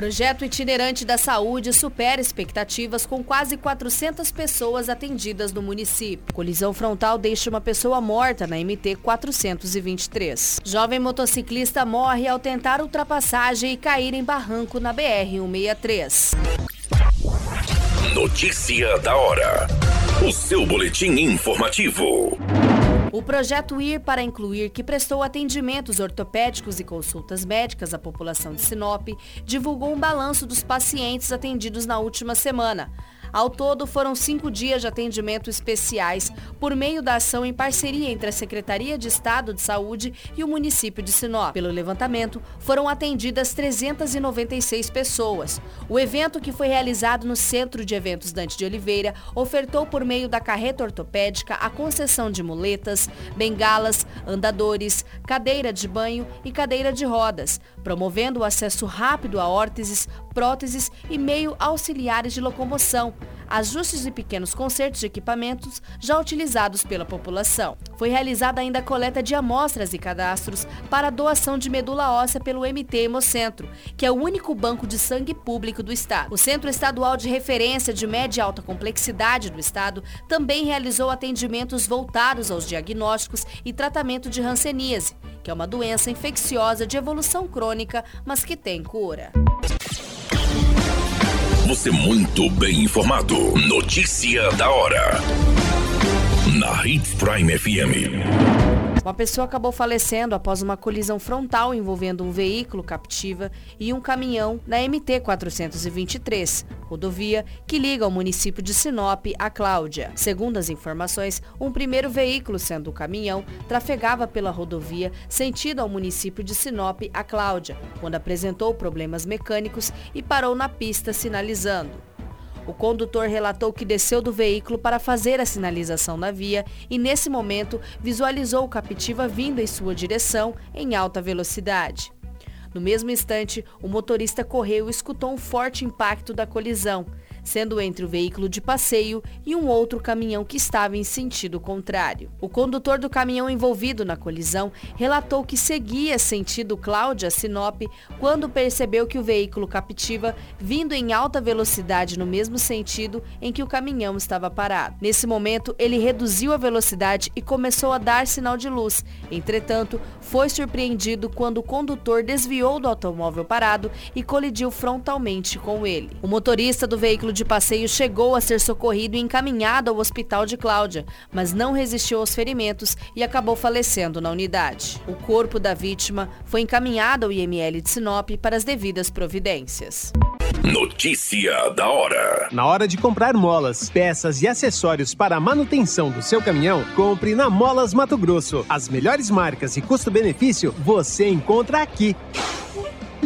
Projeto itinerante da saúde supera expectativas com quase 400 pessoas atendidas no município. Colisão frontal deixa uma pessoa morta na MT 423. Jovem motociclista morre ao tentar ultrapassagem e cair em barranco na BR 163. Notícia da hora. O seu boletim informativo. O projeto IR para incluir que prestou atendimentos ortopédicos e consultas médicas à população de Sinop divulgou um balanço dos pacientes atendidos na última semana. Ao todo, foram cinco dias de atendimento especiais por meio da ação em parceria entre a Secretaria de Estado de Saúde e o município de Sinop. Pelo levantamento, foram atendidas 396 pessoas. O evento, que foi realizado no Centro de Eventos Dante de Oliveira, ofertou por meio da carreta ortopédica a concessão de muletas, bengalas, andadores, cadeira de banho e cadeira de rodas, promovendo o acesso rápido a órteses, próteses e meio auxiliares de locomoção, ajustes e pequenos consertos de equipamentos já utilizados pela população. Foi realizada ainda a coleta de amostras e cadastros para a doação de medula óssea pelo MT Hemocentro, que é o único banco de sangue público do estado. O Centro Estadual de Referência de Média e Alta Complexidade do estado também realizou atendimentos voltados aos diagnósticos e tratamento de hanseníase, que é uma doença infecciosa de evolução crônica, mas que tem cura. Você muito bem informado. Notícia da hora. Na Hits Prime FM. Uma pessoa acabou falecendo após uma colisão frontal envolvendo um veículo captiva e um caminhão na MT 423, rodovia que liga o município de Sinop a Cláudia. Segundo as informações, um primeiro veículo, sendo o caminhão, trafegava pela rodovia sentido ao município de Sinop a Cláudia, quando apresentou problemas mecânicos e parou na pista sinalizando. O condutor relatou que desceu do veículo para fazer a sinalização na via e, nesse momento, visualizou o captiva vindo em sua direção em alta velocidade. No mesmo instante, o motorista correu e escutou um forte impacto da colisão, sendo entre o veículo de passeio e um outro caminhão que estava em sentido contrário. O condutor do caminhão envolvido na colisão relatou que seguia sentido Cláudia Sinop quando percebeu que o veículo captiva vindo em alta velocidade no mesmo sentido em que o caminhão estava parado. Nesse momento, ele reduziu a velocidade e começou a dar sinal de luz. Entretanto, foi surpreendido quando o condutor desviou do automóvel parado e colidiu frontalmente com ele. O motorista do veículo de passeio chegou a ser socorrido e encaminhado ao hospital de Cláudia, mas não resistiu aos ferimentos e acabou falecendo na unidade. O corpo da vítima foi encaminhado ao IML de Sinop para as devidas providências. Notícia da hora. Na hora de comprar molas, peças e acessórios para a manutenção do seu caminhão, compre na Molas Mato Grosso. As melhores marcas e custo-benefício você encontra aqui.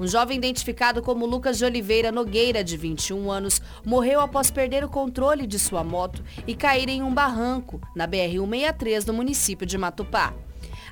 Um jovem identificado como Lucas de Oliveira Nogueira, de 21 anos, morreu após perder o controle de sua moto e cair em um barranco na BR-163 no município de Matupá.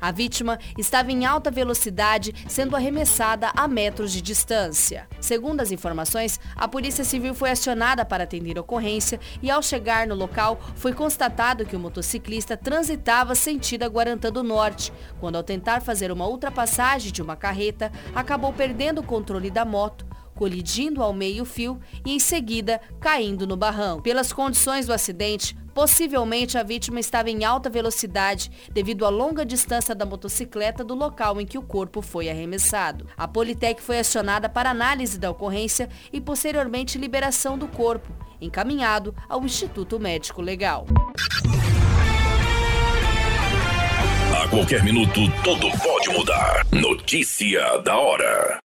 A vítima estava em alta velocidade, sendo arremessada a metros de distância. Segundo as informações, a Polícia Civil foi acionada para atender a ocorrência e, ao chegar no local, foi constatado que o motociclista transitava sentido a Guarantã do Norte, quando, ao tentar fazer uma ultrapassagem de uma carreta, acabou perdendo o controle da moto colidindo ao meio-fio e em seguida caindo no barrão. Pelas condições do acidente, possivelmente a vítima estava em alta velocidade devido à longa distância da motocicleta do local em que o corpo foi arremessado. A Politec foi acionada para análise da ocorrência e posteriormente liberação do corpo, encaminhado ao Instituto Médico Legal. A qualquer minuto, tudo pode mudar. Notícia da hora.